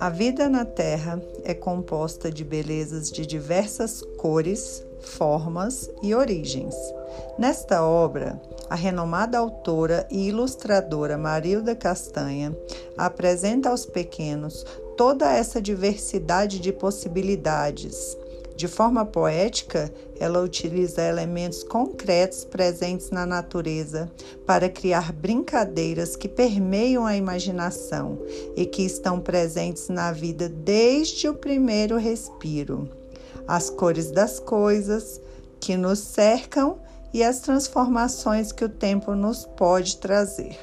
A vida na Terra é composta de belezas de diversas cores, formas e origens. Nesta obra, a renomada autora e ilustradora Marilda Castanha apresenta aos pequenos toda essa diversidade de possibilidades de forma poética, ela utiliza elementos concretos presentes na natureza para criar brincadeiras que permeiam a imaginação e que estão presentes na vida desde o primeiro respiro. As cores das coisas que nos cercam e as transformações que o tempo nos pode trazer.